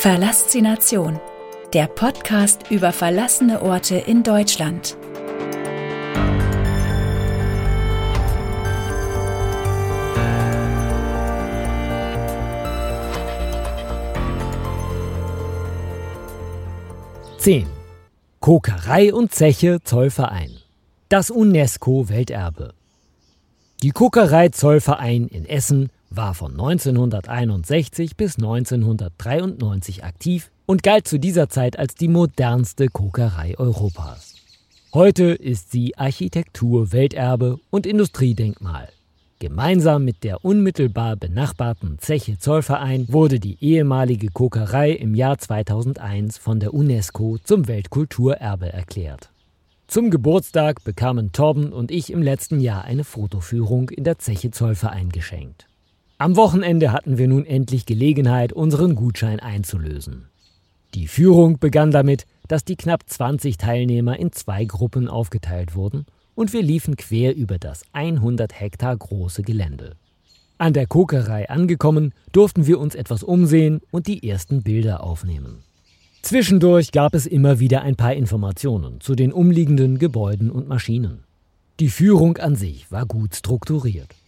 Verlassination, der Podcast über verlassene Orte in Deutschland. Zehn. Kokerei und Zeche Zollverein. Das UNESCO-Welterbe. Die Kokerei Zollverein in Essen war von 1961 bis 1993 aktiv und galt zu dieser Zeit als die modernste Kokerei Europas. Heute ist sie Architektur, Welterbe und Industriedenkmal. Gemeinsam mit der unmittelbar benachbarten Zeche Zollverein wurde die ehemalige Kokerei im Jahr 2001 von der UNESCO zum Weltkulturerbe erklärt. Zum Geburtstag bekamen Torben und ich im letzten Jahr eine Fotoführung in der Zeche Zollverein geschenkt. Am Wochenende hatten wir nun endlich Gelegenheit, unseren Gutschein einzulösen. Die Führung begann damit, dass die knapp 20 Teilnehmer in zwei Gruppen aufgeteilt wurden und wir liefen quer über das 100 Hektar große Gelände. An der Kokerei angekommen, durften wir uns etwas umsehen und die ersten Bilder aufnehmen. Zwischendurch gab es immer wieder ein paar Informationen zu den umliegenden Gebäuden und Maschinen. Die Führung an sich war gut strukturiert.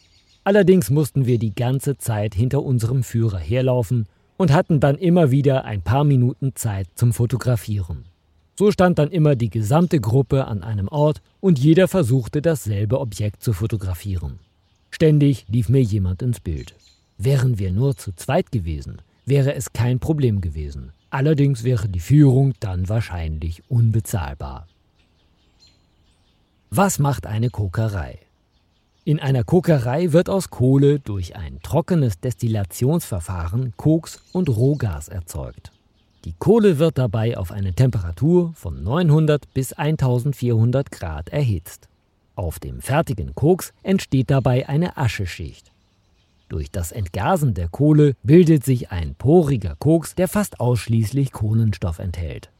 Allerdings mussten wir die ganze Zeit hinter unserem Führer herlaufen und hatten dann immer wieder ein paar Minuten Zeit zum Fotografieren. So stand dann immer die gesamte Gruppe an einem Ort und jeder versuchte dasselbe Objekt zu fotografieren. Ständig lief mir jemand ins Bild. Wären wir nur zu zweit gewesen, wäre es kein Problem gewesen. Allerdings wäre die Führung dann wahrscheinlich unbezahlbar. Was macht eine Kokerei? In einer Kokerei wird aus Kohle durch ein trockenes Destillationsverfahren Koks und Rohgas erzeugt. Die Kohle wird dabei auf eine Temperatur von 900 bis 1400 Grad erhitzt. Auf dem fertigen Koks entsteht dabei eine Ascheschicht. Durch das Entgasen der Kohle bildet sich ein poriger Koks, der fast ausschließlich Kohlenstoff enthält.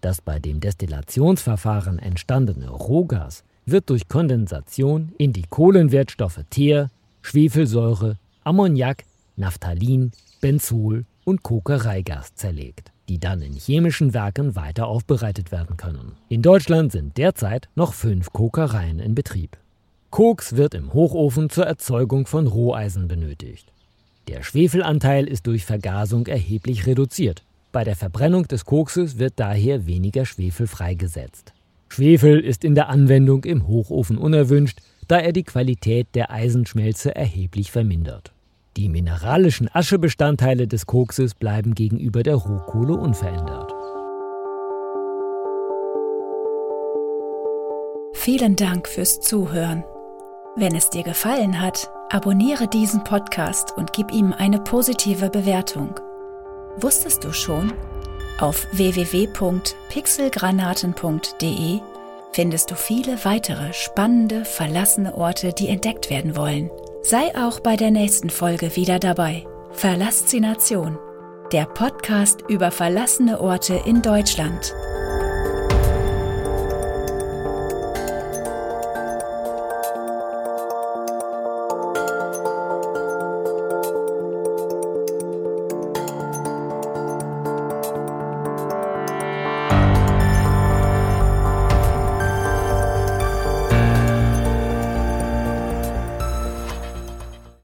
Das bei dem Destillationsverfahren entstandene Rohgas wird durch Kondensation in die Kohlenwertstoffe Teer, Schwefelsäure, Ammoniak, Naphthalin, Benzol und Kokereigas zerlegt, die dann in chemischen Werken weiter aufbereitet werden können. In Deutschland sind derzeit noch fünf Kokereien in Betrieb. Koks wird im Hochofen zur Erzeugung von Roheisen benötigt. Der Schwefelanteil ist durch Vergasung erheblich reduziert. Bei der Verbrennung des Kokses wird daher weniger Schwefel freigesetzt. Schwefel ist in der Anwendung im Hochofen unerwünscht, da er die Qualität der Eisenschmelze erheblich vermindert. Die mineralischen Aschebestandteile des Kokses bleiben gegenüber der Rohkohle unverändert. Vielen Dank fürs Zuhören. Wenn es dir gefallen hat, abonniere diesen Podcast und gib ihm eine positive Bewertung. Wusstest du schon? Auf www.pixelgranaten.de findest du viele weitere spannende, verlassene Orte, die entdeckt werden wollen. Sei auch bei der nächsten Folge wieder dabei. Verlassination, der Podcast über verlassene Orte in Deutschland.